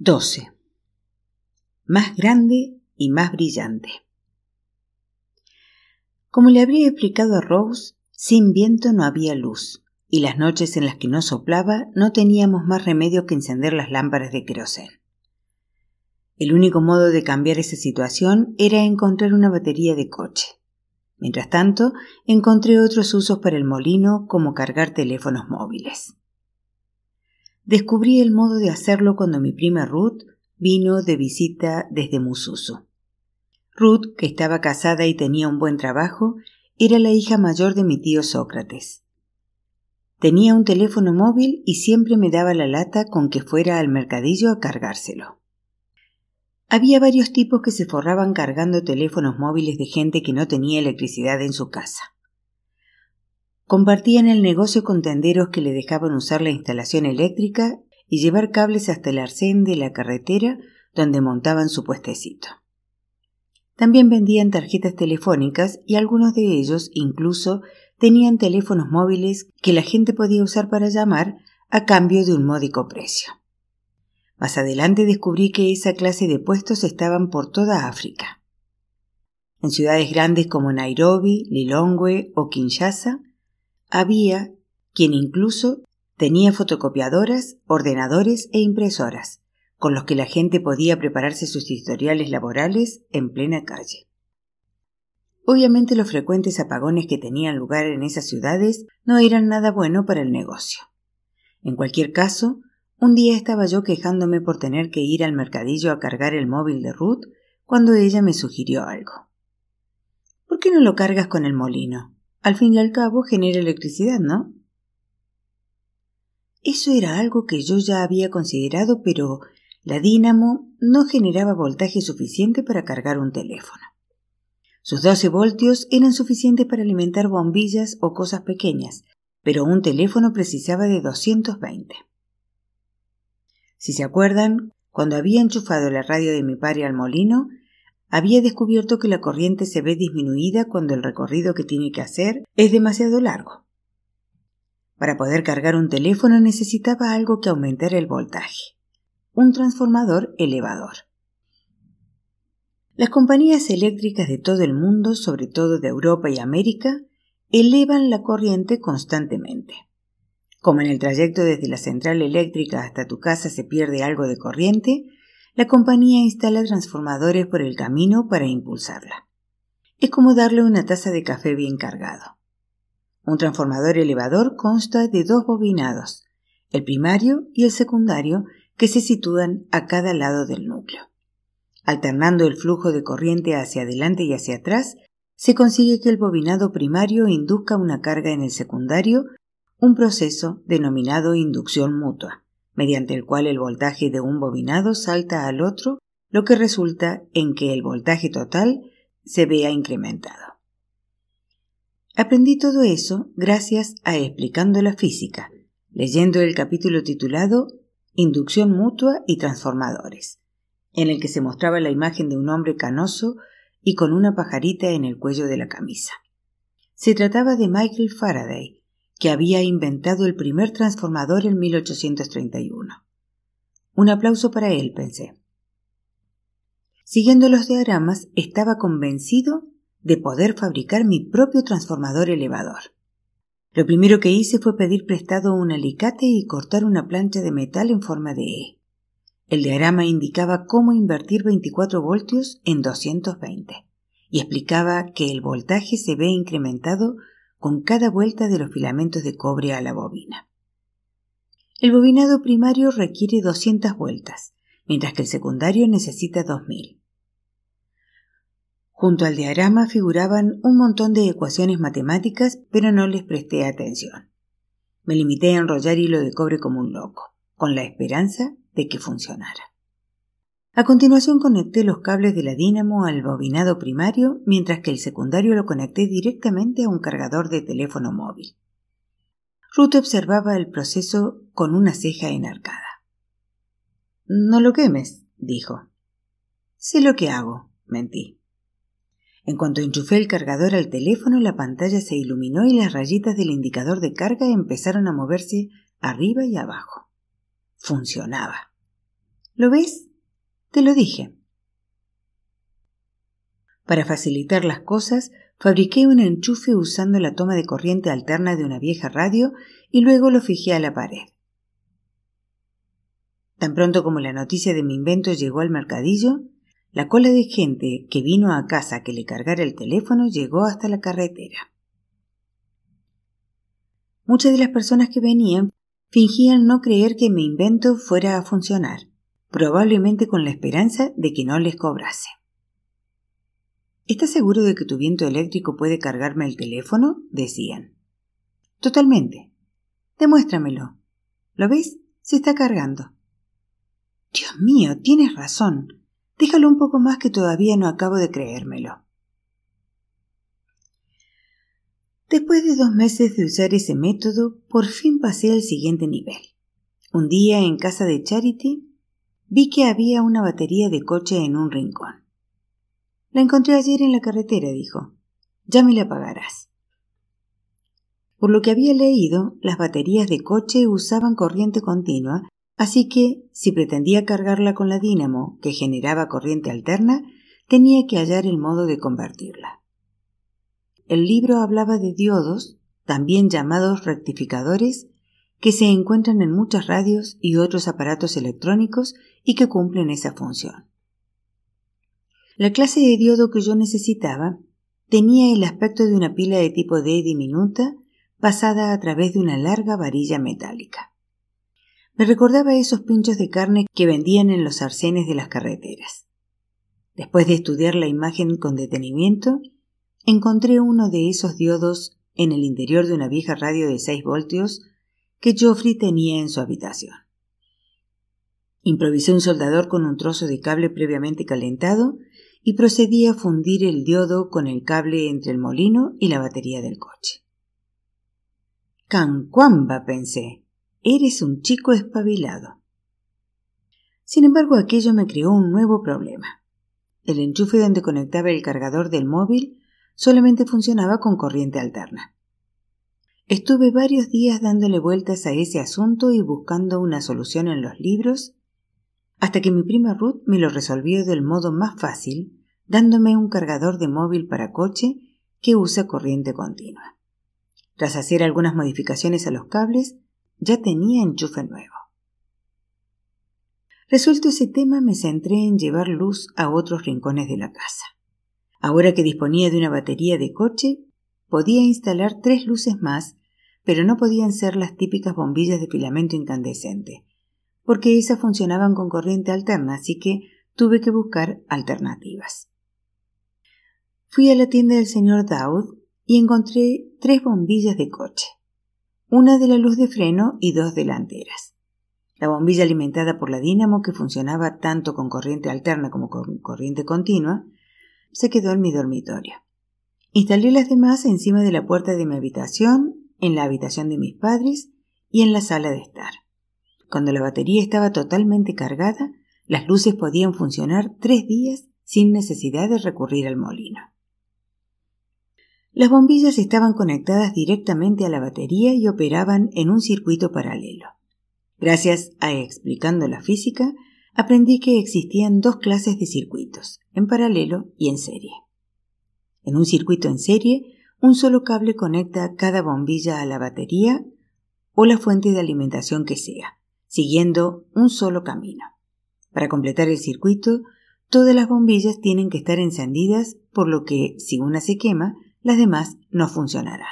12. Más grande y más brillante. Como le habría explicado a Rose, sin viento no había luz, y las noches en las que no soplaba no teníamos más remedio que encender las lámparas de querosén. El único modo de cambiar esa situación era encontrar una batería de coche. Mientras tanto, encontré otros usos para el molino como cargar teléfonos móviles. Descubrí el modo de hacerlo cuando mi prima Ruth vino de visita desde Mususu. Ruth, que estaba casada y tenía un buen trabajo, era la hija mayor de mi tío Sócrates. Tenía un teléfono móvil y siempre me daba la lata con que fuera al mercadillo a cargárselo. Había varios tipos que se forraban cargando teléfonos móviles de gente que no tenía electricidad en su casa. Compartían el negocio con tenderos que le dejaban usar la instalación eléctrica y llevar cables hasta el arcén de la carretera donde montaban su puestecito. También vendían tarjetas telefónicas y algunos de ellos incluso tenían teléfonos móviles que la gente podía usar para llamar a cambio de un módico precio. Más adelante descubrí que esa clase de puestos estaban por toda África. En ciudades grandes como Nairobi, Lilongwe o Kinshasa, había quien incluso tenía fotocopiadoras, ordenadores e impresoras, con los que la gente podía prepararse sus historiales laborales en plena calle. Obviamente los frecuentes apagones que tenían lugar en esas ciudades no eran nada bueno para el negocio. En cualquier caso, un día estaba yo quejándome por tener que ir al mercadillo a cargar el móvil de Ruth cuando ella me sugirió algo. ¿Por qué no lo cargas con el molino? Al fin y al cabo genera electricidad, ¿no? Eso era algo que yo ya había considerado, pero la dínamo no generaba voltaje suficiente para cargar un teléfono. Sus 12 voltios eran suficientes para alimentar bombillas o cosas pequeñas, pero un teléfono precisaba de 220. Si se acuerdan, cuando había enchufado la radio de mi padre al molino, había descubierto que la corriente se ve disminuida cuando el recorrido que tiene que hacer es demasiado largo. Para poder cargar un teléfono necesitaba algo que aumentara el voltaje, un transformador elevador. Las compañías eléctricas de todo el mundo, sobre todo de Europa y América, elevan la corriente constantemente. Como en el trayecto desde la central eléctrica hasta tu casa se pierde algo de corriente, la compañía instala transformadores por el camino para impulsarla. Es como darle una taza de café bien cargado. Un transformador elevador consta de dos bobinados, el primario y el secundario, que se sitúan a cada lado del núcleo. Alternando el flujo de corriente hacia adelante y hacia atrás, se consigue que el bobinado primario induzca una carga en el secundario, un proceso denominado inducción mutua mediante el cual el voltaje de un bobinado salta al otro, lo que resulta en que el voltaje total se vea incrementado. Aprendí todo eso gracias a Explicando la Física, leyendo el capítulo titulado Inducción mutua y transformadores, en el que se mostraba la imagen de un hombre canoso y con una pajarita en el cuello de la camisa. Se trataba de Michael Faraday, que había inventado el primer transformador en 1831. Un aplauso para él, pensé. Siguiendo los diagramas, estaba convencido de poder fabricar mi propio transformador elevador. Lo primero que hice fue pedir prestado un alicate y cortar una plancha de metal en forma de E. El diagrama indicaba cómo invertir 24 voltios en 220 y explicaba que el voltaje se ve incrementado con cada vuelta de los filamentos de cobre a la bobina. El bobinado primario requiere 200 vueltas, mientras que el secundario necesita 2000. Junto al diagrama figuraban un montón de ecuaciones matemáticas, pero no les presté atención. Me limité a enrollar hilo de cobre como un loco, con la esperanza de que funcionara. A continuación conecté los cables de la dínamo al bobinado primario, mientras que el secundario lo conecté directamente a un cargador de teléfono móvil. Ruth observaba el proceso con una ceja enarcada. No lo quemes, dijo. Sé lo que hago, mentí. En cuanto enchufé el cargador al teléfono, la pantalla se iluminó y las rayitas del indicador de carga empezaron a moverse arriba y abajo. Funcionaba. ¿Lo ves? Te lo dije. Para facilitar las cosas, fabriqué un enchufe usando la toma de corriente alterna de una vieja radio y luego lo fijé a la pared. Tan pronto como la noticia de mi invento llegó al mercadillo, la cola de gente que vino a casa que le cargara el teléfono llegó hasta la carretera. Muchas de las personas que venían fingían no creer que mi invento fuera a funcionar, probablemente con la esperanza de que no les cobrase. ¿Estás seguro de que tu viento eléctrico puede cargarme el teléfono? decían. Totalmente. Demuéstramelo. ¿Lo ves? Se está cargando. Dios mío, tienes razón. Déjalo un poco más que todavía no acabo de creérmelo. Después de dos meses de usar ese método, por fin pasé al siguiente nivel. Un día en casa de Charity vi que había una batería de coche en un rincón. La encontré ayer en la carretera, dijo. Ya me la pagarás. Por lo que había leído, las baterías de coche usaban corriente continua, así que, si pretendía cargarla con la dínamo que generaba corriente alterna, tenía que hallar el modo de convertirla. El libro hablaba de diodos, también llamados rectificadores, que se encuentran en muchas radios y otros aparatos electrónicos y que cumplen esa función. La clase de diodo que yo necesitaba tenía el aspecto de una pila de tipo D diminuta pasada a través de una larga varilla metálica. Me recordaba esos pinchos de carne que vendían en los arcenes de las carreteras. Después de estudiar la imagen con detenimiento, encontré uno de esos diodos en el interior de una vieja radio de 6 voltios que Geoffrey tenía en su habitación. Improvisé un soldador con un trozo de cable previamente calentado y procedí a fundir el diodo con el cable entre el molino y la batería del coche. Cancuamba, pensé, eres un chico espabilado. Sin embargo, aquello me creó un nuevo problema. El enchufe donde conectaba el cargador del móvil solamente funcionaba con corriente alterna. Estuve varios días dándole vueltas a ese asunto y buscando una solución en los libros hasta que mi prima Ruth me lo resolvió del modo más fácil, dándome un cargador de móvil para coche que usa corriente continua. Tras hacer algunas modificaciones a los cables, ya tenía enchufe nuevo. Resuelto ese tema, me centré en llevar luz a otros rincones de la casa. Ahora que disponía de una batería de coche, podía instalar tres luces más, pero no podían ser las típicas bombillas de filamento incandescente, porque esas funcionaban con corriente alterna, así que tuve que buscar alternativas. Fui a la tienda del señor Dowd y encontré tres bombillas de coche, una de la luz de freno y dos delanteras. La bombilla alimentada por la dínamo, que funcionaba tanto con corriente alterna como con corriente continua, se quedó en mi dormitorio. Instalé las demás encima de la puerta de mi habitación, en la habitación de mis padres y en la sala de estar. Cuando la batería estaba totalmente cargada, las luces podían funcionar tres días sin necesidad de recurrir al molino. Las bombillas estaban conectadas directamente a la batería y operaban en un circuito paralelo. Gracias a explicando la física, aprendí que existían dos clases de circuitos, en paralelo y en serie. En un circuito en serie, un solo cable conecta cada bombilla a la batería o la fuente de alimentación que sea siguiendo un solo camino. Para completar el circuito, todas las bombillas tienen que estar encendidas, por lo que si una se quema, las demás no funcionarán.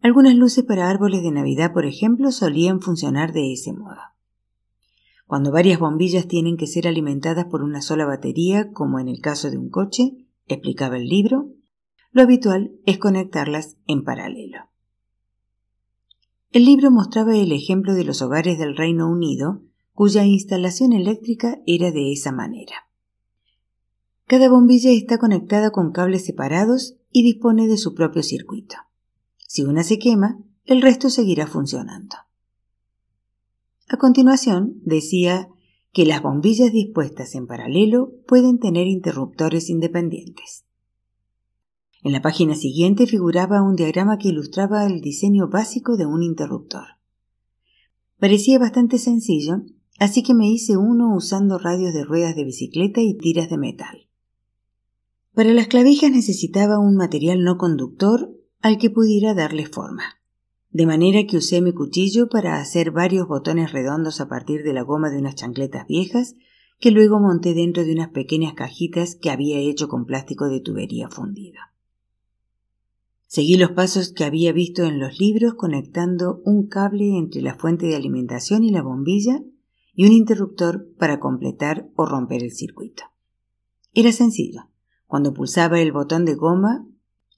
Algunas luces para árboles de Navidad, por ejemplo, solían funcionar de ese modo. Cuando varias bombillas tienen que ser alimentadas por una sola batería, como en el caso de un coche, explicaba el libro, lo habitual es conectarlas en paralelo. El libro mostraba el ejemplo de los hogares del Reino Unido, cuya instalación eléctrica era de esa manera. Cada bombilla está conectada con cables separados y dispone de su propio circuito. Si una se quema, el resto seguirá funcionando. A continuación, decía que las bombillas dispuestas en paralelo pueden tener interruptores independientes. En la página siguiente figuraba un diagrama que ilustraba el diseño básico de un interruptor. Parecía bastante sencillo así que me hice uno usando radios de ruedas de bicicleta y tiras de metal. Para las clavijas necesitaba un material no conductor al que pudiera darle forma, de manera que usé mi cuchillo para hacer varios botones redondos a partir de la goma de unas chancletas viejas que luego monté dentro de unas pequeñas cajitas que había hecho con plástico de tubería fundida. Seguí los pasos que había visto en los libros conectando un cable entre la fuente de alimentación y la bombilla y un interruptor para completar o romper el circuito. Era sencillo. Cuando pulsaba el botón de goma,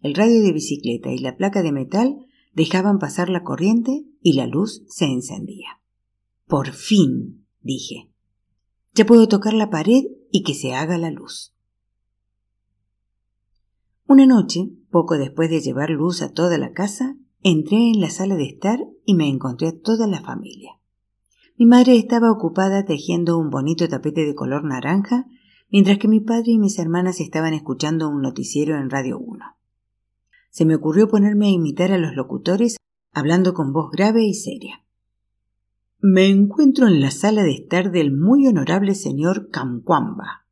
el radio de bicicleta y la placa de metal dejaban pasar la corriente y la luz se encendía. Por fin, dije. Ya puedo tocar la pared y que se haga la luz. Una noche, poco después de llevar luz a toda la casa, entré en la sala de estar y me encontré a toda la familia. Mi madre estaba ocupada tejiendo un bonito tapete de color naranja, mientras que mi padre y mis hermanas estaban escuchando un noticiero en Radio 1. Se me ocurrió ponerme a imitar a los locutores hablando con voz grave y seria. Me encuentro en la sala de estar del muy honorable señor Camcuamba,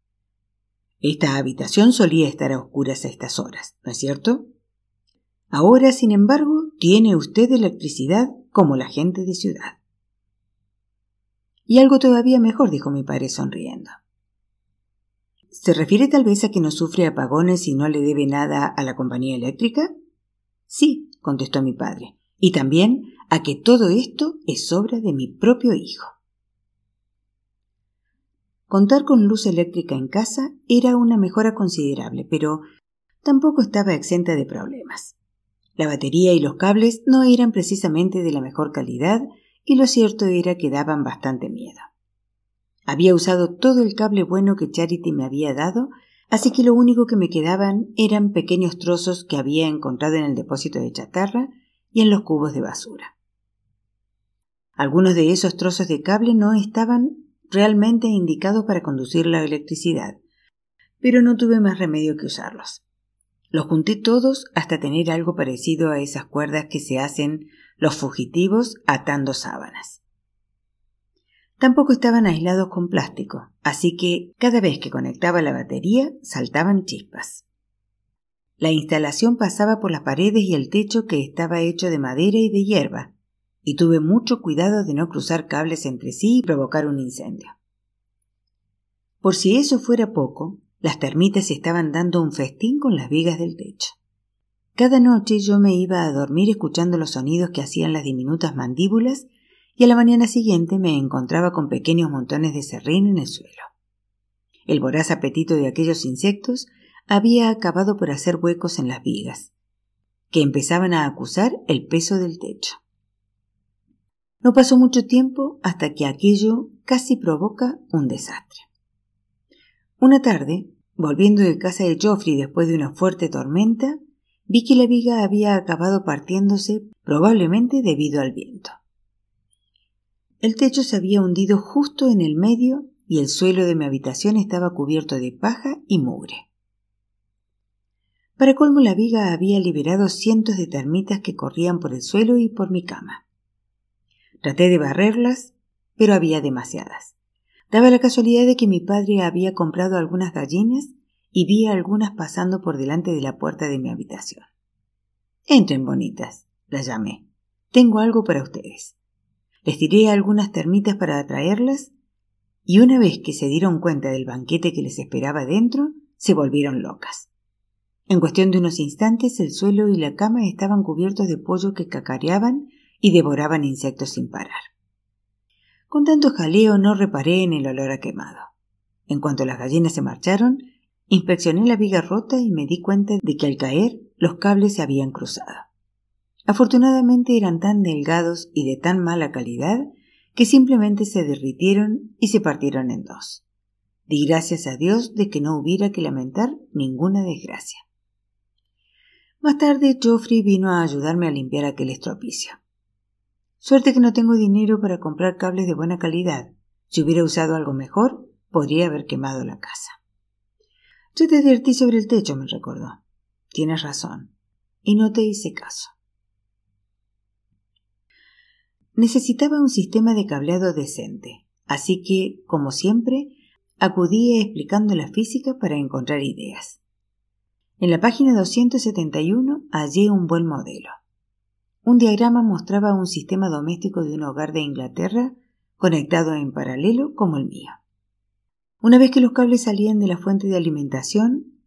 esta habitación solía estar a oscuras a estas horas, ¿no es cierto? Ahora, sin embargo, tiene usted electricidad como la gente de ciudad. Y algo todavía mejor, dijo mi padre sonriendo. ¿Se refiere tal vez a que no sufre apagones y no le debe nada a la compañía eléctrica? Sí, contestó mi padre, y también a que todo esto es obra de mi propio hijo. Contar con luz eléctrica en casa era una mejora considerable, pero tampoco estaba exenta de problemas. La batería y los cables no eran precisamente de la mejor calidad y lo cierto era que daban bastante miedo. Había usado todo el cable bueno que Charity me había dado, así que lo único que me quedaban eran pequeños trozos que había encontrado en el depósito de chatarra y en los cubos de basura. Algunos de esos trozos de cable no estaban realmente indicados para conducir la electricidad, pero no tuve más remedio que usarlos. Los junté todos hasta tener algo parecido a esas cuerdas que se hacen los fugitivos atando sábanas. Tampoco estaban aislados con plástico, así que cada vez que conectaba la batería saltaban chispas. La instalación pasaba por las paredes y el techo que estaba hecho de madera y de hierba, y tuve mucho cuidado de no cruzar cables entre sí y provocar un incendio. Por si eso fuera poco, las termitas estaban dando un festín con las vigas del techo. Cada noche yo me iba a dormir escuchando los sonidos que hacían las diminutas mandíbulas y a la mañana siguiente me encontraba con pequeños montones de serrín en el suelo. El voraz apetito de aquellos insectos había acabado por hacer huecos en las vigas, que empezaban a acusar el peso del techo. No pasó mucho tiempo hasta que aquello casi provoca un desastre. Una tarde, volviendo de casa de Geoffrey después de una fuerte tormenta, vi que la viga había acabado partiéndose probablemente debido al viento. El techo se había hundido justo en el medio y el suelo de mi habitación estaba cubierto de paja y mugre. Para colmo la viga había liberado cientos de termitas que corrían por el suelo y por mi cama. Traté de barrerlas, pero había demasiadas. Daba la casualidad de que mi padre había comprado algunas gallinas y vi algunas pasando por delante de la puerta de mi habitación. Entren, bonitas, las llamé. Tengo algo para ustedes. Les tiré algunas termitas para atraerlas y una vez que se dieron cuenta del banquete que les esperaba dentro, se volvieron locas. En cuestión de unos instantes el suelo y la cama estaban cubiertos de pollo que cacareaban y devoraban insectos sin parar. Con tanto jaleo no reparé en el olor a quemado. En cuanto las gallinas se marcharon, inspeccioné la viga rota y me di cuenta de que al caer los cables se habían cruzado. Afortunadamente eran tan delgados y de tan mala calidad que simplemente se derritieron y se partieron en dos. Di gracias a Dios de que no hubiera que lamentar ninguna desgracia. Más tarde Geoffrey vino a ayudarme a limpiar aquel estropicio. Suerte que no tengo dinero para comprar cables de buena calidad. Si hubiera usado algo mejor, podría haber quemado la casa. Yo te advertí sobre el techo, me recordó. Tienes razón. Y no te hice caso. Necesitaba un sistema de cableado decente, así que, como siempre, acudí explicando la física para encontrar ideas. En la página 271 hallé un buen modelo. Un diagrama mostraba un sistema doméstico de un hogar de Inglaterra conectado en paralelo como el mío. Una vez que los cables salían de la fuente de alimentación,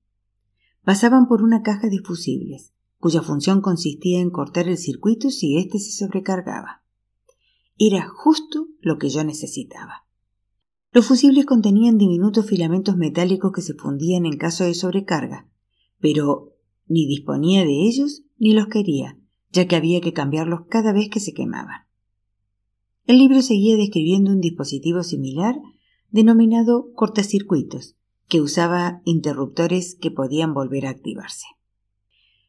pasaban por una caja de fusibles, cuya función consistía en cortar el circuito si éste se sobrecargaba. Era justo lo que yo necesitaba. Los fusibles contenían diminutos filamentos metálicos que se fundían en caso de sobrecarga, pero ni disponía de ellos ni los quería, ya que había que cambiarlos cada vez que se quemaban. El libro seguía describiendo un dispositivo similar denominado cortacircuitos, que usaba interruptores que podían volver a activarse.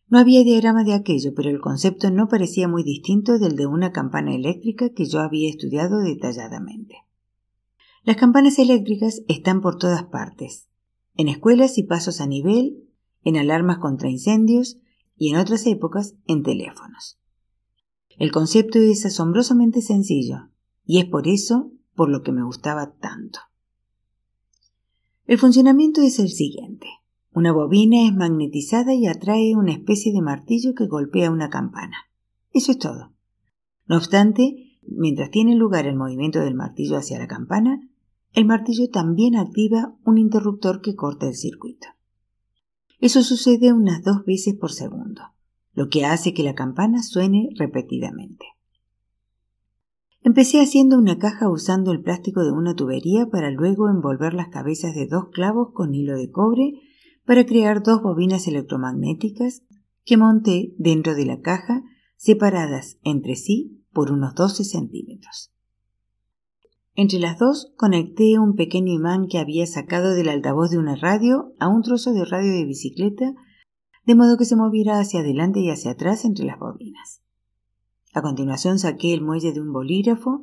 No había diagrama de aquello, pero el concepto no parecía muy distinto del de una campana eléctrica que yo había estudiado detalladamente. Las campanas eléctricas están por todas partes, en escuelas y pasos a nivel, en alarmas contra incendios y en otras épocas en teléfonos. El concepto es asombrosamente sencillo, y es por eso por lo que me gustaba tanto. El funcionamiento es el siguiente. Una bobina es magnetizada y atrae una especie de martillo que golpea una campana. Eso es todo. No obstante, mientras tiene lugar el movimiento del martillo hacia la campana, el martillo también activa un interruptor que corta el circuito. Eso sucede unas dos veces por segundo, lo que hace que la campana suene repetidamente. Empecé haciendo una caja usando el plástico de una tubería para luego envolver las cabezas de dos clavos con hilo de cobre para crear dos bobinas electromagnéticas que monté dentro de la caja separadas entre sí por unos 12 centímetros. Entre las dos conecté un pequeño imán que había sacado del altavoz de una radio a un trozo de radio de bicicleta, de modo que se moviera hacia adelante y hacia atrás entre las bobinas. A continuación saqué el muelle de un bolígrafo,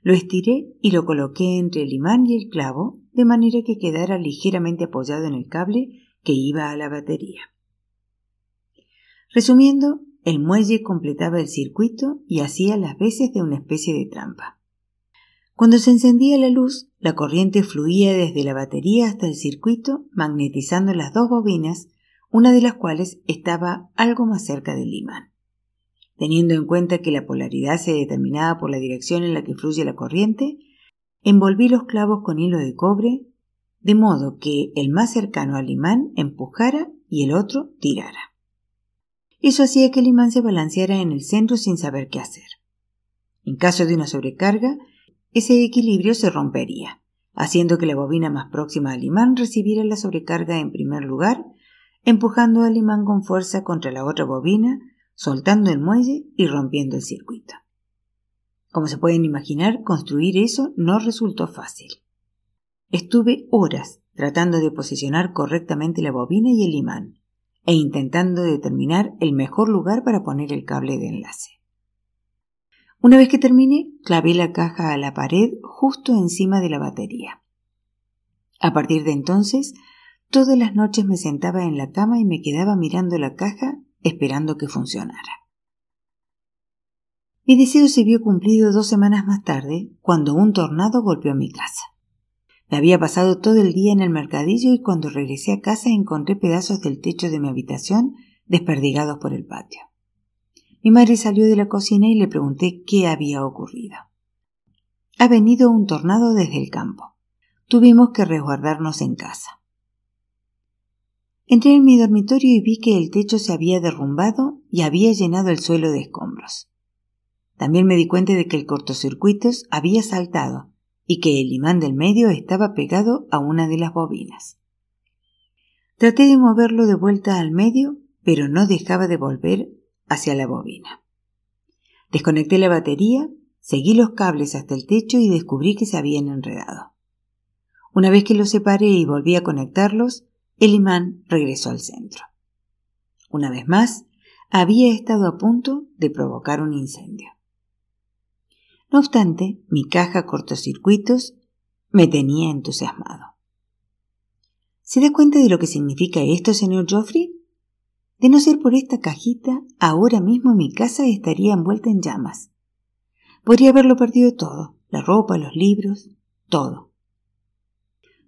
lo estiré y lo coloqué entre el imán y el clavo, de manera que quedara ligeramente apoyado en el cable que iba a la batería. Resumiendo, el muelle completaba el circuito y hacía las veces de una especie de trampa. Cuando se encendía la luz, la corriente fluía desde la batería hasta el circuito, magnetizando las dos bobinas, una de las cuales estaba algo más cerca del imán. Teniendo en cuenta que la polaridad se determinaba por la dirección en la que fluye la corriente, envolví los clavos con hilo de cobre, de modo que el más cercano al imán empujara y el otro tirara. Eso hacía que el imán se balanceara en el centro sin saber qué hacer. En caso de una sobrecarga, ese equilibrio se rompería, haciendo que la bobina más próxima al imán recibiera la sobrecarga en primer lugar, empujando al imán con fuerza contra la otra bobina, soltando el muelle y rompiendo el circuito. Como se pueden imaginar, construir eso no resultó fácil. Estuve horas tratando de posicionar correctamente la bobina y el imán, e intentando determinar el mejor lugar para poner el cable de enlace. Una vez que terminé, clavé la caja a la pared justo encima de la batería. A partir de entonces, todas las noches me sentaba en la cama y me quedaba mirando la caja esperando que funcionara. Mi deseo se vio cumplido dos semanas más tarde, cuando un tornado golpeó mi casa. Me había pasado todo el día en el mercadillo y cuando regresé a casa encontré pedazos del techo de mi habitación desperdigados por el patio. Mi madre salió de la cocina y le pregunté qué había ocurrido. Ha venido un tornado desde el campo. Tuvimos que resguardarnos en casa. Entré en mi dormitorio y vi que el techo se había derrumbado y había llenado el suelo de escombros. También me di cuenta de que el cortocircuitos había saltado y que el imán del medio estaba pegado a una de las bobinas. Traté de moverlo de vuelta al medio, pero no dejaba de volver hacia la bobina. Desconecté la batería, seguí los cables hasta el techo y descubrí que se habían enredado. Una vez que los separé y volví a conectarlos, el imán regresó al centro. Una vez más, había estado a punto de provocar un incendio. No obstante, mi caja cortocircuitos me tenía entusiasmado. ¿Se da cuenta de lo que significa esto, señor Geoffrey? De no ser por esta cajita, ahora mismo mi casa estaría envuelta en llamas. Podría haberlo perdido todo, la ropa, los libros, todo.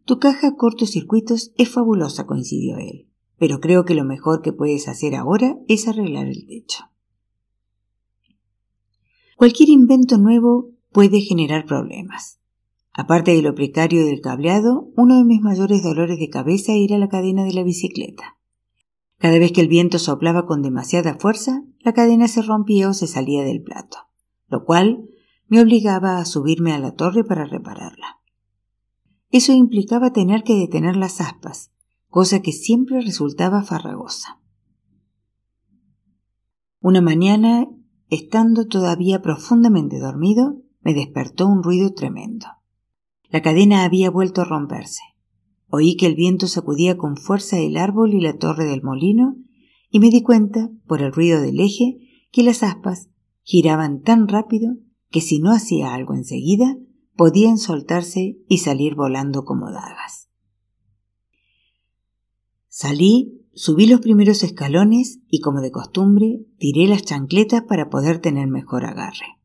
Tu caja cortocircuitos es fabulosa, coincidió él, pero creo que lo mejor que puedes hacer ahora es arreglar el techo. Cualquier invento nuevo puede generar problemas. Aparte de lo precario del cableado, uno de mis mayores dolores de cabeza era la cadena de la bicicleta. Cada vez que el viento soplaba con demasiada fuerza, la cadena se rompía o se salía del plato, lo cual me obligaba a subirme a la torre para repararla. Eso implicaba tener que detener las aspas, cosa que siempre resultaba farragosa. Una mañana, estando todavía profundamente dormido, me despertó un ruido tremendo. La cadena había vuelto a romperse. Oí que el viento sacudía con fuerza el árbol y la torre del molino, y me di cuenta, por el ruido del eje, que las aspas giraban tan rápido que si no hacía algo enseguida, podían soltarse y salir volando como dagas. Salí, subí los primeros escalones y, como de costumbre, tiré las chancletas para poder tener mejor agarre.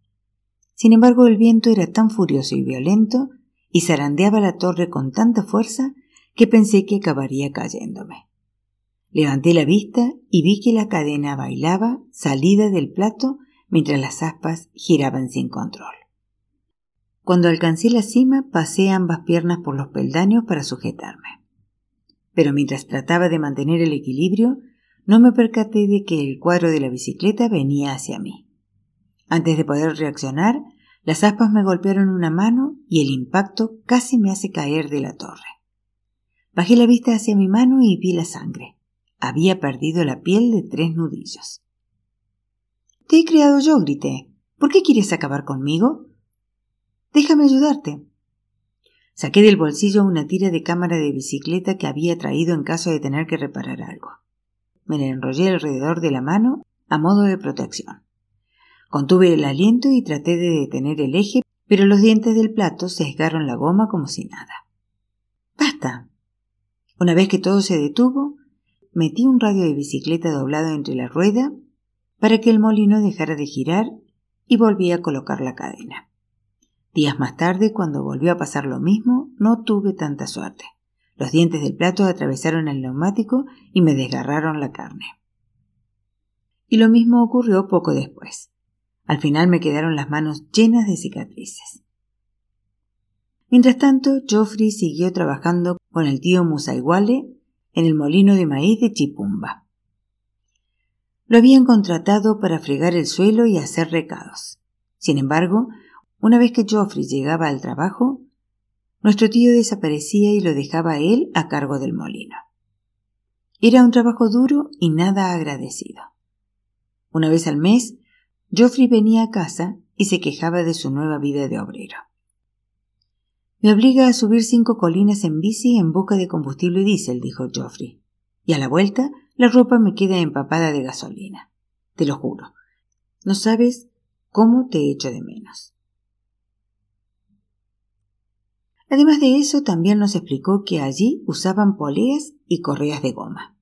Sin embargo, el viento era tan furioso y violento y zarandeaba la torre con tanta fuerza que pensé que acabaría cayéndome. Levanté la vista y vi que la cadena bailaba salida del plato mientras las aspas giraban sin control. Cuando alcancé la cima, pasé ambas piernas por los peldaños para sujetarme. Pero mientras trataba de mantener el equilibrio, no me percaté de que el cuadro de la bicicleta venía hacia mí. Antes de poder reaccionar, las aspas me golpearon una mano y el impacto casi me hace caer de la torre. Bajé la vista hacia mi mano y vi la sangre. Había perdido la piel de tres nudillos. Te he creado yo, grité. ¿Por qué quieres acabar conmigo? Déjame ayudarte. Saqué del bolsillo una tira de cámara de bicicleta que había traído en caso de tener que reparar algo. Me la enrollé alrededor de la mano a modo de protección. Contuve el aliento y traté de detener el eje, pero los dientes del plato sesgaron la goma como si nada. ¡Basta! Una vez que todo se detuvo, metí un radio de bicicleta doblado entre la rueda para que el molino dejara de girar y volví a colocar la cadena. Días más tarde, cuando volvió a pasar lo mismo, no tuve tanta suerte. Los dientes del plato atravesaron el neumático y me desgarraron la carne. Y lo mismo ocurrió poco después. Al final me quedaron las manos llenas de cicatrices. Mientras tanto, Geoffrey siguió trabajando con el tío Musaiguale en el molino de maíz de Chipumba. Lo habían contratado para fregar el suelo y hacer recados. Sin embargo, una vez que Geoffrey llegaba al trabajo, nuestro tío desaparecía y lo dejaba él a cargo del molino. Era un trabajo duro y nada agradecido. Una vez al mes, Geoffrey venía a casa y se quejaba de su nueva vida de obrero. Me obliga a subir cinco colinas en bici en busca de combustible diésel, dijo Geoffrey. Y a la vuelta, la ropa me queda empapada de gasolina. Te lo juro. No sabes cómo te echo de menos. Además de eso, también nos explicó que allí usaban poleas y correas de goma.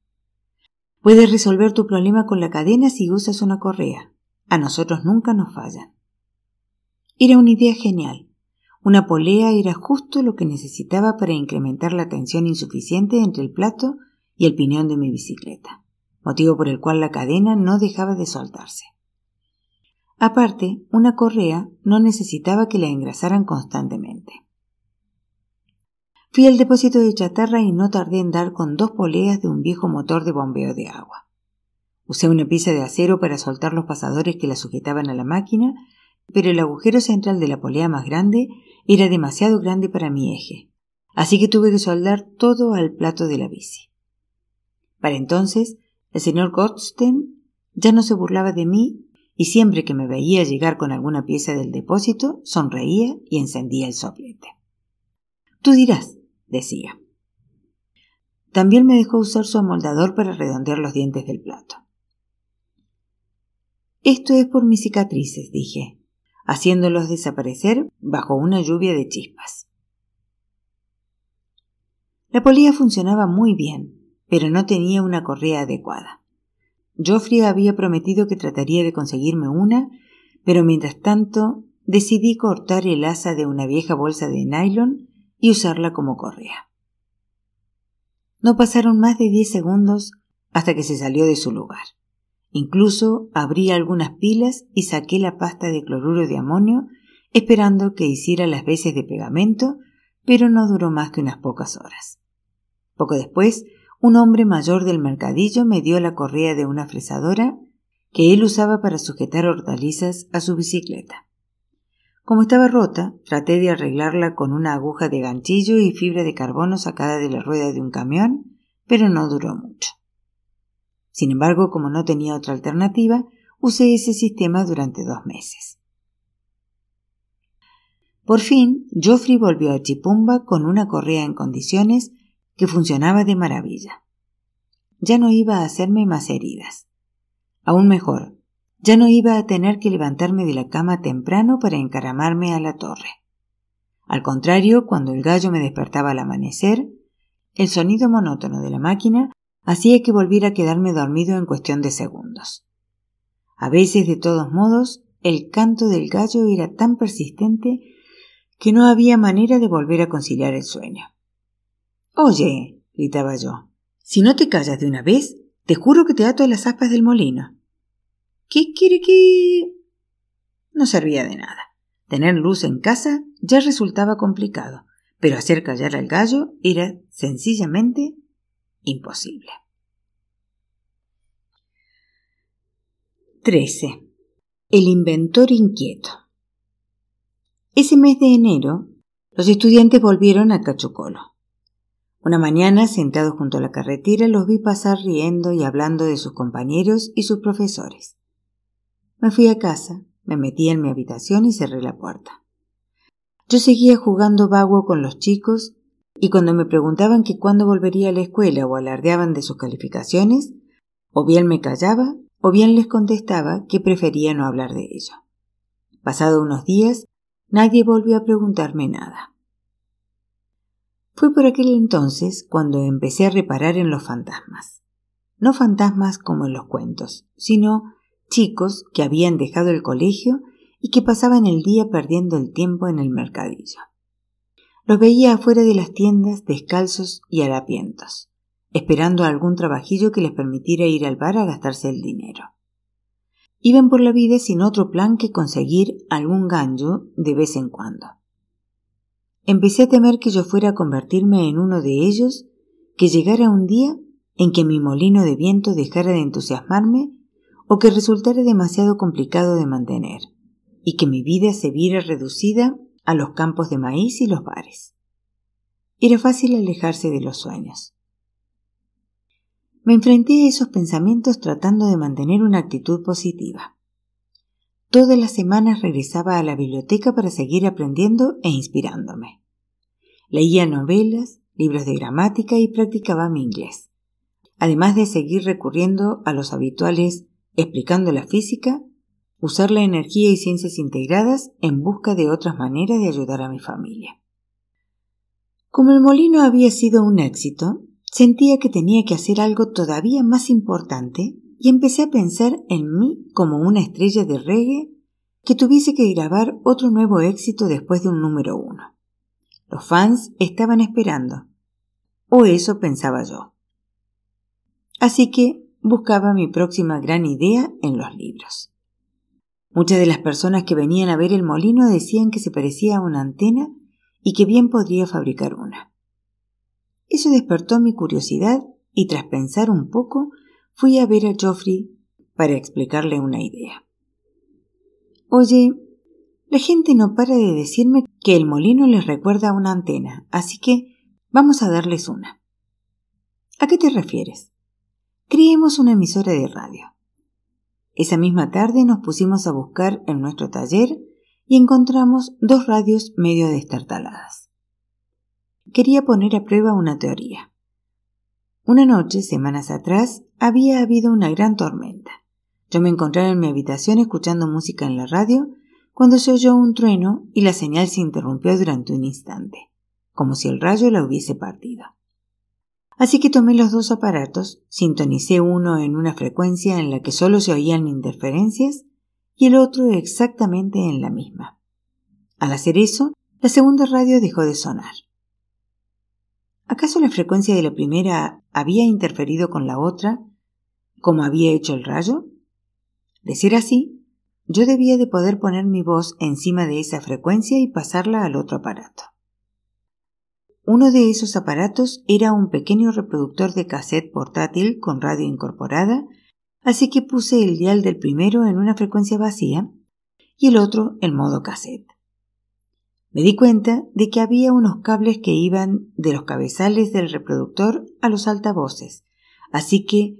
Puedes resolver tu problema con la cadena si usas una correa. A nosotros nunca nos fallan. Era una idea genial. Una polea era justo lo que necesitaba para incrementar la tensión insuficiente entre el plato y el piñón de mi bicicleta, motivo por el cual la cadena no dejaba de soltarse. Aparte, una correa no necesitaba que la engrasaran constantemente. Fui al depósito de chatarra y no tardé en dar con dos poleas de un viejo motor de bombeo de agua. Usé una pieza de acero para soltar los pasadores que la sujetaban a la máquina, pero el agujero central de la polea más grande era demasiado grande para mi eje, así que tuve que soldar todo al plato de la bici. Para entonces, el señor Godstein ya no se burlaba de mí y siempre que me veía llegar con alguna pieza del depósito, sonreía y encendía el soplete. Tú dirás, decía. También me dejó usar su amoldador para redondear los dientes del plato. Esto es por mis cicatrices, dije, haciéndolos desaparecer bajo una lluvia de chispas. La polía funcionaba muy bien, pero no tenía una correa adecuada. Geoffrey había prometido que trataría de conseguirme una, pero mientras tanto decidí cortar el asa de una vieja bolsa de nylon y usarla como correa. No pasaron más de diez segundos hasta que se salió de su lugar. Incluso abrí algunas pilas y saqué la pasta de cloruro de amonio esperando que hiciera las veces de pegamento, pero no duró más que unas pocas horas. Poco después, un hombre mayor del mercadillo me dio la correa de una fresadora que él usaba para sujetar hortalizas a su bicicleta. Como estaba rota, traté de arreglarla con una aguja de ganchillo y fibra de carbono sacada de la rueda de un camión, pero no duró mucho. Sin embargo, como no tenía otra alternativa, usé ese sistema durante dos meses. Por fin, Geoffrey volvió a Chipumba con una correa en condiciones que funcionaba de maravilla. Ya no iba a hacerme más heridas. Aún mejor, ya no iba a tener que levantarme de la cama temprano para encaramarme a la torre. Al contrario, cuando el gallo me despertaba al amanecer, el sonido monótono de la máquina hacía que volviera a quedarme dormido en cuestión de segundos. A veces, de todos modos, el canto del gallo era tan persistente que no había manera de volver a conciliar el sueño. Oye, gritaba yo, si no te callas de una vez, te juro que te ato a las aspas del molino. ¿Qué quiere que...? No servía de nada. Tener luz en casa ya resultaba complicado, pero hacer callar al gallo era sencillamente imposible. 13. El inventor inquieto. Ese mes de enero, los estudiantes volvieron a Cachucolo. Una mañana, sentados junto a la carretera, los vi pasar riendo y hablando de sus compañeros y sus profesores. Me fui a casa, me metí en mi habitación y cerré la puerta. Yo seguía jugando vago con los chicos y cuando me preguntaban que cuándo volvería a la escuela o alardeaban de sus calificaciones, o bien me callaba o bien les contestaba que prefería no hablar de ello. Pasado unos días, nadie volvió a preguntarme nada. Fue por aquel entonces cuando empecé a reparar en los fantasmas. No fantasmas como en los cuentos, sino chicos que habían dejado el colegio y que pasaban el día perdiendo el tiempo en el mercadillo. Los veía afuera de las tiendas descalzos y harapientos, esperando algún trabajillo que les permitiera ir al bar a gastarse el dinero. Iban por la vida sin otro plan que conseguir algún gancho de vez en cuando. Empecé a temer que yo fuera a convertirme en uno de ellos, que llegara un día en que mi molino de viento dejara de entusiasmarme o que resultara demasiado complicado de mantener, y que mi vida se viera reducida a los campos de maíz y los bares. Era fácil alejarse de los sueños. Me enfrenté a esos pensamientos tratando de mantener una actitud positiva. Todas las semanas regresaba a la biblioteca para seguir aprendiendo e inspirándome. Leía novelas, libros de gramática y practicaba mi inglés, además de seguir recurriendo a los habituales explicando la física, usar la energía y ciencias integradas en busca de otras maneras de ayudar a mi familia. Como el molino había sido un éxito, sentía que tenía que hacer algo todavía más importante y empecé a pensar en mí como una estrella de reggae que tuviese que grabar otro nuevo éxito después de un número uno. Los fans estaban esperando. O eso pensaba yo. Así que buscaba mi próxima gran idea en los libros. Muchas de las personas que venían a ver el molino decían que se parecía a una antena y que bien podría fabricar una. Eso despertó mi curiosidad y tras pensar un poco fui a ver a Geoffrey para explicarle una idea. Oye, la gente no para de decirme que el molino les recuerda a una antena, así que vamos a darles una. ¿A qué te refieres? Creemos una emisora de radio. Esa misma tarde nos pusimos a buscar en nuestro taller y encontramos dos radios medio destartaladas. Quería poner a prueba una teoría. Una noche, semanas atrás, había habido una gran tormenta. Yo me encontraba en mi habitación escuchando música en la radio cuando se oyó un trueno y la señal se interrumpió durante un instante, como si el rayo la hubiese partido. Así que tomé los dos aparatos, sintonicé uno en una frecuencia en la que solo se oían interferencias y el otro exactamente en la misma. Al hacer eso, la segunda radio dejó de sonar. ¿Acaso la frecuencia de la primera había interferido con la otra, como había hecho el rayo? De ser así, yo debía de poder poner mi voz encima de esa frecuencia y pasarla al otro aparato. Uno de esos aparatos era un pequeño reproductor de cassette portátil con radio incorporada, así que puse el dial del primero en una frecuencia vacía y el otro en modo cassette. Me di cuenta de que había unos cables que iban de los cabezales del reproductor a los altavoces, así que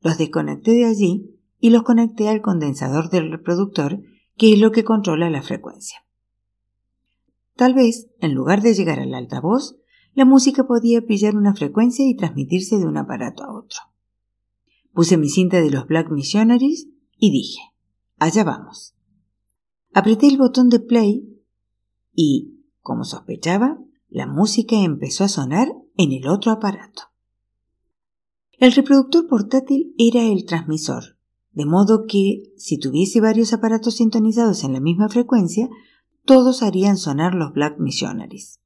los desconecté de allí y los conecté al condensador del reproductor, que es lo que controla la frecuencia. Tal vez, en lugar de llegar al altavoz, la música podía pillar una frecuencia y transmitirse de un aparato a otro. Puse mi cinta de los Black Missionaries y dije, allá vamos. Apreté el botón de play y, como sospechaba, la música empezó a sonar en el otro aparato. El reproductor portátil era el transmisor, de modo que, si tuviese varios aparatos sintonizados en la misma frecuencia, todos harían sonar los Black Missionaries.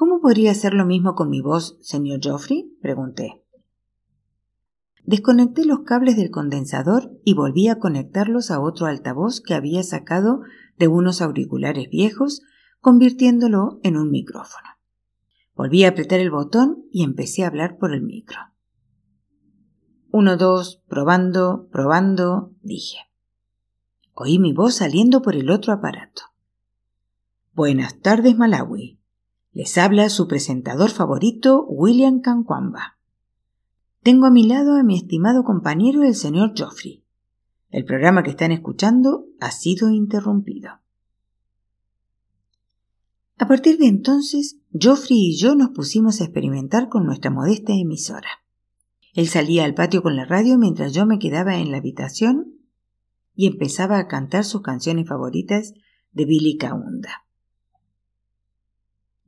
¿Cómo podría hacer lo mismo con mi voz, señor Geoffrey? pregunté. Desconecté los cables del condensador y volví a conectarlos a otro altavoz que había sacado de unos auriculares viejos, convirtiéndolo en un micrófono. Volví a apretar el botón y empecé a hablar por el micro. Uno, dos, probando, probando, dije. Oí mi voz saliendo por el otro aparato. Buenas tardes, Malawi. Les habla su presentador favorito, William Canquamba. Tengo a mi lado a mi estimado compañero, el señor Geoffrey. El programa que están escuchando ha sido interrumpido. A partir de entonces, Geoffrey y yo nos pusimos a experimentar con nuestra modesta emisora. Él salía al patio con la radio mientras yo me quedaba en la habitación y empezaba a cantar sus canciones favoritas de Billy Kaunda.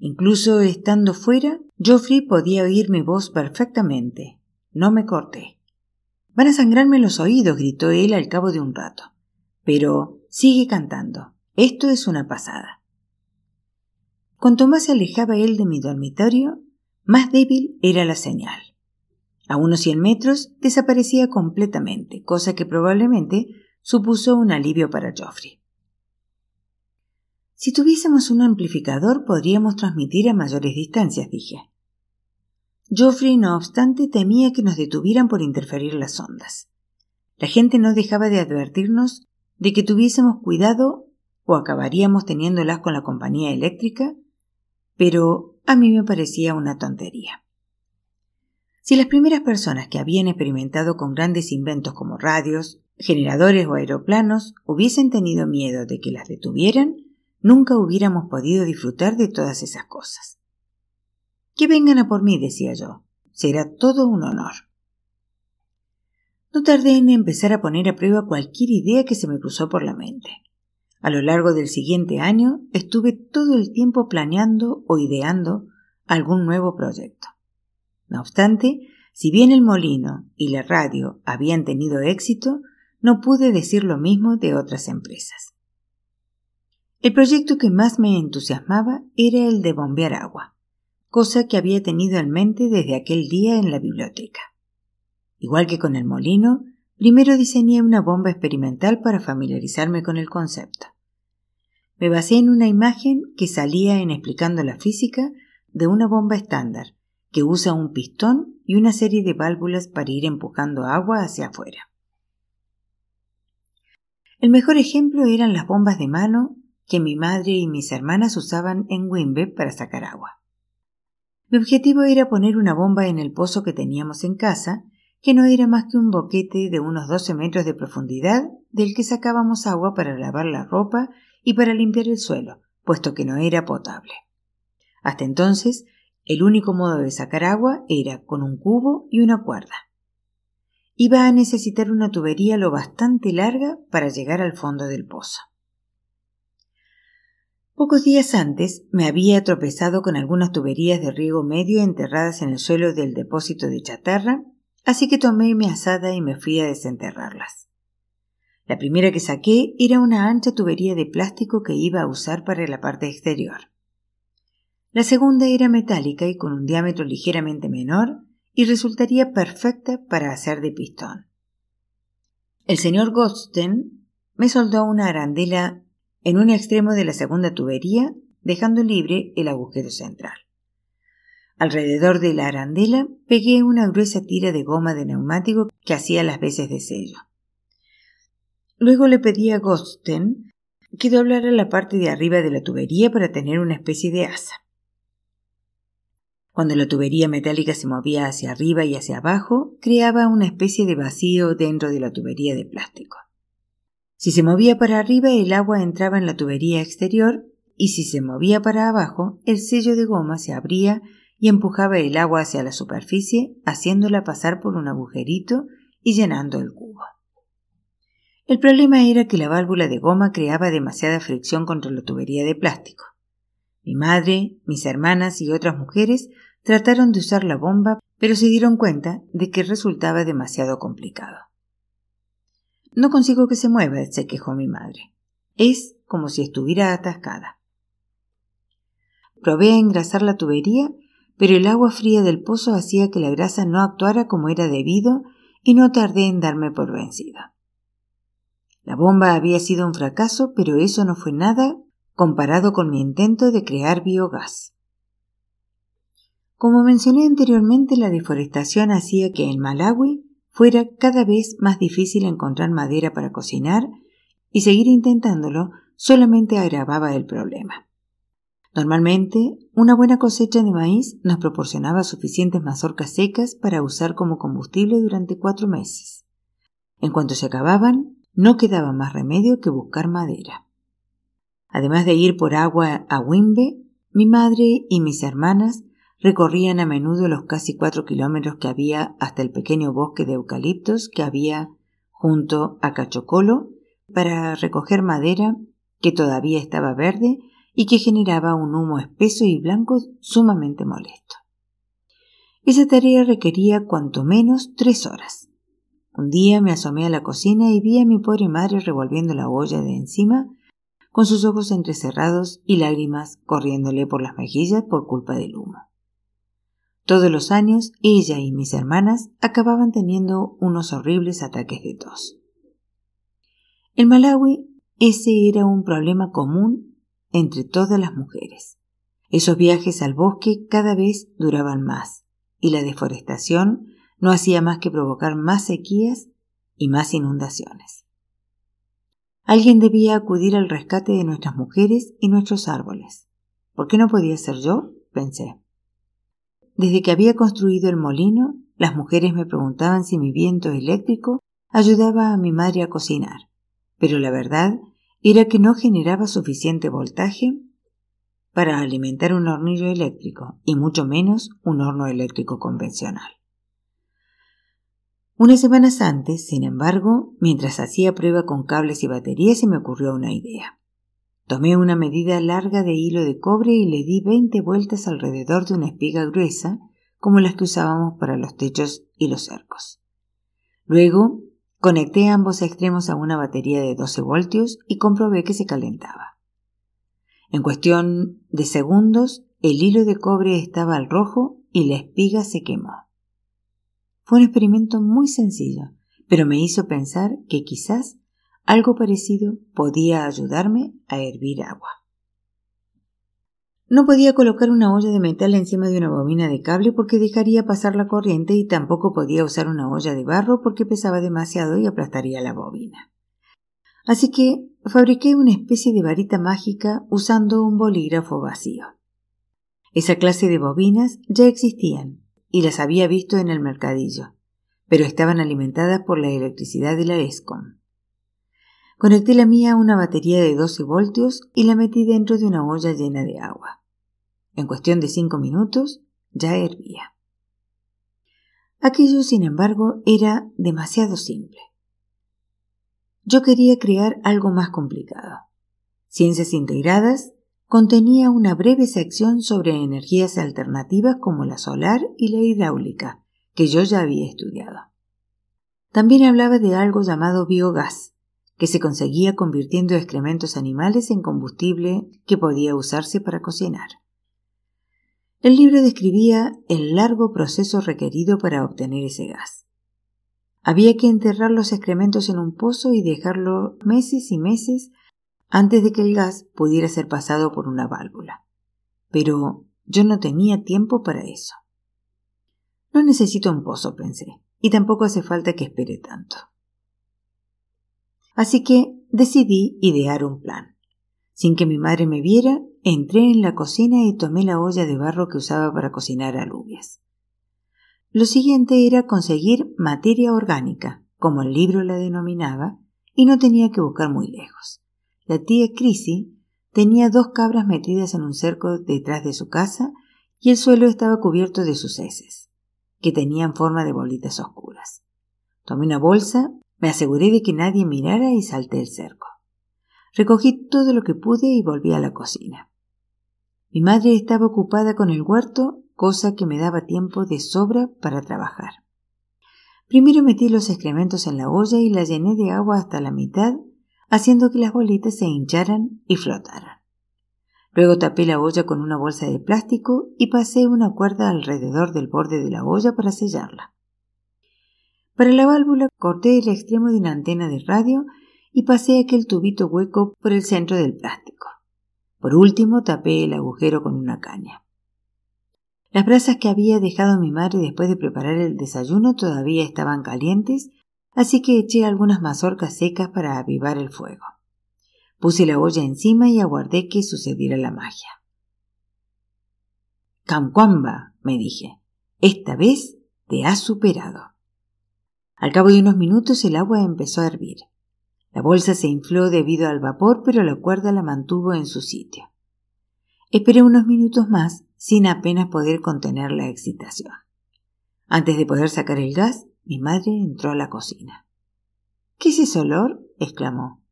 Incluso estando fuera, Geoffrey podía oír mi voz perfectamente. No me corté. Van a sangrarme los oídos, gritó él al cabo de un rato. Pero sigue cantando. Esto es una pasada. Cuanto más se alejaba él de mi dormitorio, más débil era la señal. A unos cien metros desaparecía completamente, cosa que probablemente supuso un alivio para Geoffrey. Si tuviésemos un amplificador podríamos transmitir a mayores distancias, dije. Geoffrey, no obstante, temía que nos detuvieran por interferir las ondas. La gente no dejaba de advertirnos de que tuviésemos cuidado o acabaríamos teniéndolas con la compañía eléctrica, pero a mí me parecía una tontería. Si las primeras personas que habían experimentado con grandes inventos como radios, generadores o aeroplanos hubiesen tenido miedo de que las detuvieran, nunca hubiéramos podido disfrutar de todas esas cosas. Que vengan a por mí, decía yo. Será todo un honor. No tardé en empezar a poner a prueba cualquier idea que se me cruzó por la mente. A lo largo del siguiente año estuve todo el tiempo planeando o ideando algún nuevo proyecto. No obstante, si bien el molino y la radio habían tenido éxito, no pude decir lo mismo de otras empresas. El proyecto que más me entusiasmaba era el de bombear agua, cosa que había tenido en mente desde aquel día en la biblioteca. Igual que con el molino, primero diseñé una bomba experimental para familiarizarme con el concepto. Me basé en una imagen que salía en explicando la física de una bomba estándar, que usa un pistón y una serie de válvulas para ir empujando agua hacia afuera. El mejor ejemplo eran las bombas de mano que mi madre y mis hermanas usaban en Wimbe para sacar agua. Mi objetivo era poner una bomba en el pozo que teníamos en casa, que no era más que un boquete de unos 12 metros de profundidad del que sacábamos agua para lavar la ropa y para limpiar el suelo, puesto que no era potable. Hasta entonces, el único modo de sacar agua era con un cubo y una cuerda. Iba a necesitar una tubería lo bastante larga para llegar al fondo del pozo. Pocos días antes me había tropezado con algunas tuberías de riego medio enterradas en el suelo del depósito de chatarra, así que tomé mi asada y me fui a desenterrarlas. La primera que saqué era una ancha tubería de plástico que iba a usar para la parte exterior. La segunda era metálica y con un diámetro ligeramente menor y resultaría perfecta para hacer de pistón. El señor Godsten me soldó una arandela en un extremo de la segunda tubería, dejando libre el agujero central. Alrededor de la arandela pegué una gruesa tira de goma de neumático que hacía las veces de sello. Luego le pedí a Godsten que doblara la parte de arriba de la tubería para tener una especie de asa. Cuando la tubería metálica se movía hacia arriba y hacia abajo, creaba una especie de vacío dentro de la tubería de plástico. Si se movía para arriba, el agua entraba en la tubería exterior y si se movía para abajo, el sello de goma se abría y empujaba el agua hacia la superficie, haciéndola pasar por un agujerito y llenando el cubo. El problema era que la válvula de goma creaba demasiada fricción contra la tubería de plástico. Mi madre, mis hermanas y otras mujeres trataron de usar la bomba, pero se dieron cuenta de que resultaba demasiado complicado. No consigo que se mueva, se quejó mi madre. Es como si estuviera atascada. Probé a engrasar la tubería, pero el agua fría del pozo hacía que la grasa no actuara como era debido y no tardé en darme por vencida. La bomba había sido un fracaso, pero eso no fue nada comparado con mi intento de crear biogás. Como mencioné anteriormente, la deforestación hacía que en Malawi fuera cada vez más difícil encontrar madera para cocinar y seguir intentándolo solamente agravaba el problema. Normalmente, una buena cosecha de maíz nos proporcionaba suficientes mazorcas secas para usar como combustible durante cuatro meses. En cuanto se acababan, no quedaba más remedio que buscar madera. Además de ir por agua a Wimbe, mi madre y mis hermanas recorrían a menudo los casi cuatro kilómetros que había hasta el pequeño bosque de eucaliptos que había junto a Cachocolo para recoger madera que todavía estaba verde y que generaba un humo espeso y blanco sumamente molesto. Esa tarea requería cuanto menos tres horas. Un día me asomé a la cocina y vi a mi pobre madre revolviendo la olla de encima con sus ojos entrecerrados y lágrimas corriéndole por las mejillas por culpa del humo. Todos los años ella y mis hermanas acababan teniendo unos horribles ataques de tos. En Malawi ese era un problema común entre todas las mujeres. Esos viajes al bosque cada vez duraban más y la deforestación no hacía más que provocar más sequías y más inundaciones. Alguien debía acudir al rescate de nuestras mujeres y nuestros árboles. ¿Por qué no podía ser yo? pensé. Desde que había construido el molino, las mujeres me preguntaban si mi viento eléctrico ayudaba a mi madre a cocinar, pero la verdad era que no generaba suficiente voltaje para alimentar un hornillo eléctrico y mucho menos un horno eléctrico convencional. Unas semanas antes, sin embargo, mientras hacía prueba con cables y baterías, se me ocurrió una idea. Tomé una medida larga de hilo de cobre y le di veinte vueltas alrededor de una espiga gruesa, como las que usábamos para los techos y los cercos. Luego, conecté ambos extremos a una batería de 12 voltios y comprobé que se calentaba. En cuestión de segundos, el hilo de cobre estaba al rojo y la espiga se quemó. Fue un experimento muy sencillo, pero me hizo pensar que quizás algo parecido podía ayudarme a hervir agua. No podía colocar una olla de metal encima de una bobina de cable porque dejaría pasar la corriente y tampoco podía usar una olla de barro porque pesaba demasiado y aplastaría la bobina. Así que fabriqué una especie de varita mágica usando un bolígrafo vacío. Esa clase de bobinas ya existían, y las había visto en el mercadillo, pero estaban alimentadas por la electricidad de la ESCOM. Conecté la mía a una batería de 12 voltios y la metí dentro de una olla llena de agua. En cuestión de cinco minutos ya hervía. Aquello, sin embargo, era demasiado simple. Yo quería crear algo más complicado. Ciencias integradas contenía una breve sección sobre energías alternativas como la solar y la hidráulica, que yo ya había estudiado. También hablaba de algo llamado biogás, que se conseguía convirtiendo excrementos animales en combustible que podía usarse para cocinar. El libro describía el largo proceso requerido para obtener ese gas. Había que enterrar los excrementos en un pozo y dejarlo meses y meses antes de que el gas pudiera ser pasado por una válvula. Pero yo no tenía tiempo para eso. No necesito un pozo, pensé, y tampoco hace falta que espere tanto. Así que decidí idear un plan. Sin que mi madre me viera, entré en la cocina y tomé la olla de barro que usaba para cocinar alubias. Lo siguiente era conseguir materia orgánica, como el libro la denominaba, y no tenía que buscar muy lejos. La tía Crisi tenía dos cabras metidas en un cerco detrás de su casa y el suelo estaba cubierto de sus heces, que tenían forma de bolitas oscuras. Tomé una bolsa, me aseguré de que nadie mirara y salté el cerco. Recogí todo lo que pude y volví a la cocina. Mi madre estaba ocupada con el huerto, cosa que me daba tiempo de sobra para trabajar. Primero metí los excrementos en la olla y la llené de agua hasta la mitad, haciendo que las bolitas se hincharan y flotaran. Luego tapé la olla con una bolsa de plástico y pasé una cuerda alrededor del borde de la olla para sellarla. Para la válvula corté el extremo de una antena de radio y pasé aquel tubito hueco por el centro del plástico. Por último, tapé el agujero con una caña. Las brasas que había dejado mi madre después de preparar el desayuno todavía estaban calientes, así que eché algunas mazorcas secas para avivar el fuego. Puse la olla encima y aguardé que sucediera la magia. Camcuamba, me dije, esta vez te has superado. Al cabo de unos minutos el agua empezó a hervir. La bolsa se infló debido al vapor, pero la cuerda la mantuvo en su sitio. Esperé unos minutos más sin apenas poder contener la excitación. Antes de poder sacar el gas, mi madre entró a la cocina. ¿Qué es ese olor? exclamó.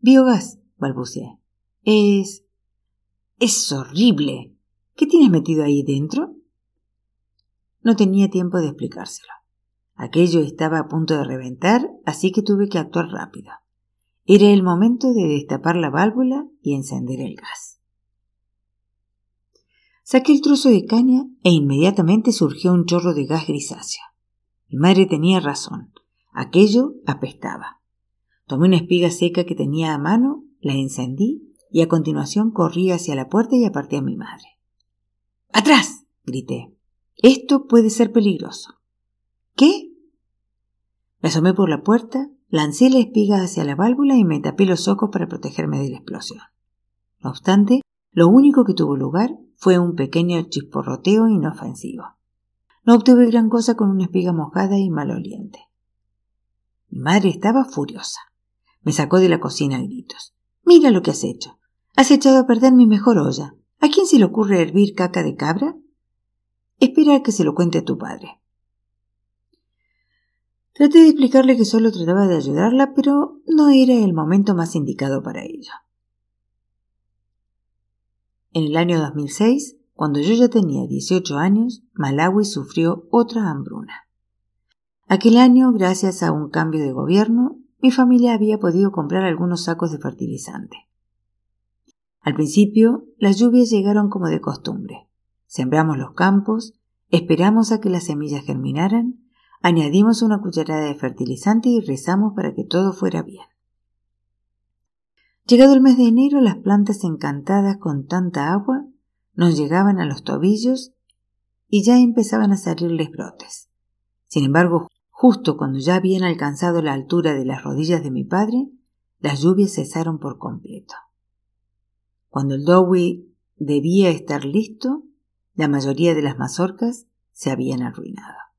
Biogás, balbuceé. Es. es horrible. ¿Qué tienes metido ahí dentro? No tenía tiempo de explicárselo. Aquello estaba a punto de reventar, así que tuve que actuar rápido. Era el momento de destapar la válvula y encender el gas. Saqué el trozo de caña e inmediatamente surgió un chorro de gas grisáceo. Mi madre tenía razón. Aquello apestaba. Tomé una espiga seca que tenía a mano, la encendí y a continuación corrí hacia la puerta y aparté a mi madre. ¡Atrás! grité. Esto puede ser peligroso. ¿Qué? Me asomé por la puerta Lancé la espiga hacia la válvula y me tapé los ojos para protegerme de la explosión. No obstante, lo único que tuvo lugar fue un pequeño chisporroteo inofensivo. No obtuve gran cosa con una espiga mojada y maloliente. Mi madre estaba furiosa. Me sacó de la cocina a gritos. Mira lo que has hecho. Has echado a perder mi mejor olla. ¿A quién se le ocurre hervir caca de cabra? Espera a que se lo cuente a tu padre. Traté de explicarle que solo trataba de ayudarla, pero no era el momento más indicado para ello. En el año 2006, cuando yo ya tenía 18 años, Malawi sufrió otra hambruna. Aquel año, gracias a un cambio de gobierno, mi familia había podido comprar algunos sacos de fertilizante. Al principio, las lluvias llegaron como de costumbre. Sembramos los campos, esperamos a que las semillas germinaran Añadimos una cucharada de fertilizante y rezamos para que todo fuera bien. Llegado el mes de enero, las plantas encantadas con tanta agua nos llegaban a los tobillos y ya empezaban a salirles brotes. Sin embargo, justo cuando ya habían alcanzado la altura de las rodillas de mi padre, las lluvias cesaron por completo. Cuando el dowi debía estar listo, la mayoría de las mazorcas se habían arruinado.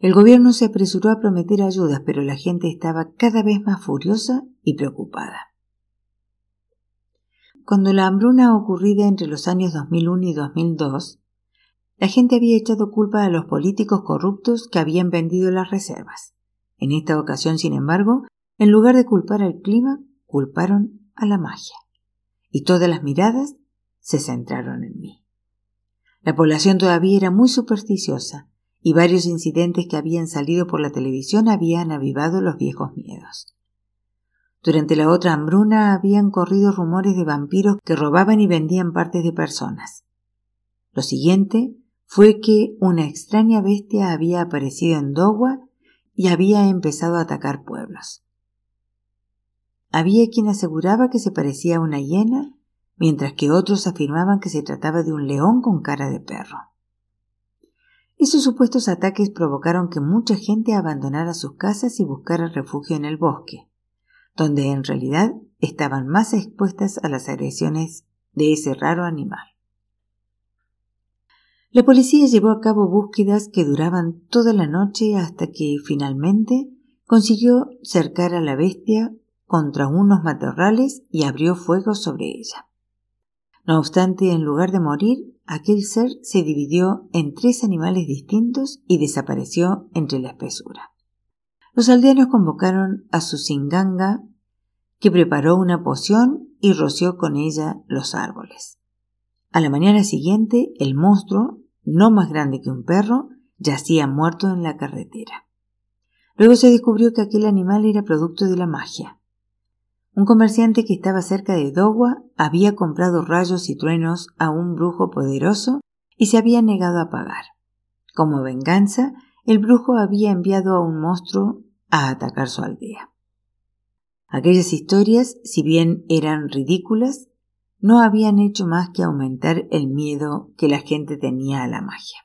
El gobierno se apresuró a prometer ayudas, pero la gente estaba cada vez más furiosa y preocupada. Cuando la hambruna ocurrida entre los años 2001 y 2002, la gente había echado culpa a los políticos corruptos que habían vendido las reservas. En esta ocasión, sin embargo, en lugar de culpar al clima, culparon a la magia. Y todas las miradas se centraron en mí. La población todavía era muy supersticiosa y varios incidentes que habían salido por la televisión habían avivado los viejos miedos. Durante la otra hambruna habían corrido rumores de vampiros que robaban y vendían partes de personas. Lo siguiente fue que una extraña bestia había aparecido en Dogua y había empezado a atacar pueblos. Había quien aseguraba que se parecía a una hiena, mientras que otros afirmaban que se trataba de un león con cara de perro. Esos supuestos ataques provocaron que mucha gente abandonara sus casas y buscara refugio en el bosque donde en realidad estaban más expuestas a las agresiones de ese raro animal. La policía llevó a cabo búsquedas que duraban toda la noche hasta que finalmente consiguió cercar a la bestia contra unos matorrales y abrió fuego sobre ella. No obstante, en lugar de morir, aquel ser se dividió en tres animales distintos y desapareció entre la espesura. Los aldeanos convocaron a su singanga, que preparó una poción y roció con ella los árboles. A la mañana siguiente, el monstruo, no más grande que un perro, yacía muerto en la carretera. Luego se descubrió que aquel animal era producto de la magia. Un comerciante que estaba cerca de Dogua había comprado rayos y truenos a un brujo poderoso y se había negado a pagar. Como venganza, el brujo había enviado a un monstruo a atacar su aldea. Aquellas historias, si bien eran ridículas, no habían hecho más que aumentar el miedo que la gente tenía a la magia.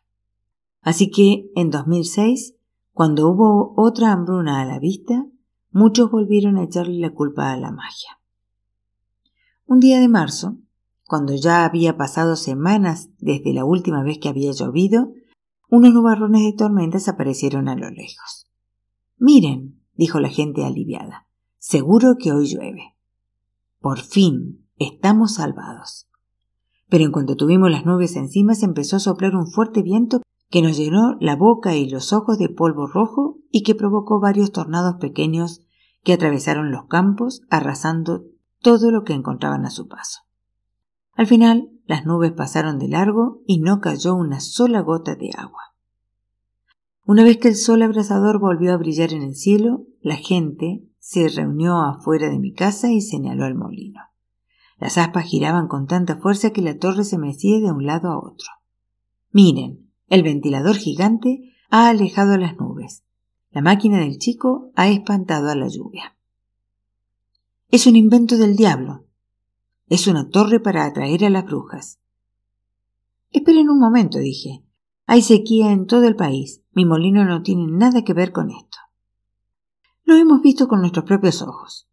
Así que, en 2006, cuando hubo otra hambruna a la vista, muchos volvieron a echarle la culpa a la magia. Un día de marzo, cuando ya había pasado semanas desde la última vez que había llovido, unos nubarrones de tormentas aparecieron a lo lejos. Miren, dijo la gente aliviada, seguro que hoy llueve. Por fin, estamos salvados. Pero en cuanto tuvimos las nubes encima se empezó a soplar un fuerte viento que nos llenó la boca y los ojos de polvo rojo y que provocó varios tornados pequeños que atravesaron los campos, arrasando todo lo que encontraban a su paso. Al final, las nubes pasaron de largo y no cayó una sola gota de agua. Una vez que el sol abrasador volvió a brillar en el cielo, la gente se reunió afuera de mi casa y señaló el molino. Las aspas giraban con tanta fuerza que la torre se mecía de un lado a otro. Miren, el ventilador gigante ha alejado las nubes. La máquina del chico ha espantado a la lluvia. Es un invento del diablo. Es una torre para atraer a las brujas. Esperen un momento, dije. Hay sequía en todo el país. Mi molino no tiene nada que ver con esto. Lo hemos visto con nuestros propios ojos.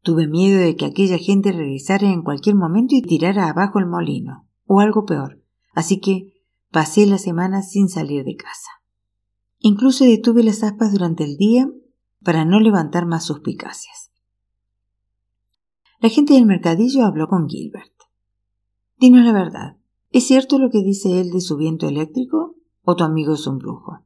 Tuve miedo de que aquella gente regresara en cualquier momento y tirara abajo el molino, o algo peor, así que pasé la semana sin salir de casa. Incluso detuve las aspas durante el día para no levantar más suspicacias. La gente del mercadillo habló con Gilbert. Dinos la verdad, ¿Es cierto lo que dice él de su viento eléctrico? ¿O tu amigo es un brujo?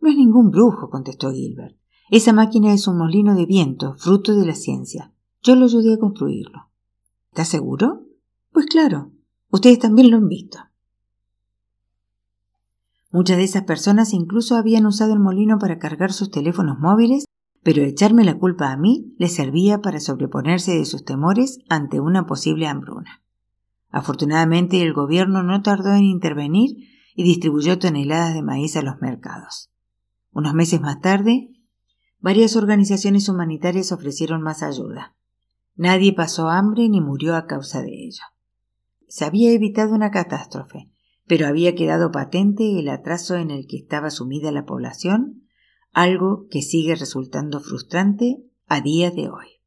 No es ningún brujo, contestó Gilbert. Esa máquina es un molino de viento, fruto de la ciencia. Yo lo ayudé a construirlo. ¿Estás seguro? Pues claro, ustedes también lo han visto. Muchas de esas personas incluso habían usado el molino para cargar sus teléfonos móviles, pero echarme la culpa a mí les servía para sobreponerse de sus temores ante una posible hambruna. Afortunadamente el gobierno no tardó en intervenir y distribuyó toneladas de maíz a los mercados. Unos meses más tarde, varias organizaciones humanitarias ofrecieron más ayuda. Nadie pasó hambre ni murió a causa de ello. Se había evitado una catástrofe, pero había quedado patente el atraso en el que estaba sumida la población, algo que sigue resultando frustrante a día de hoy.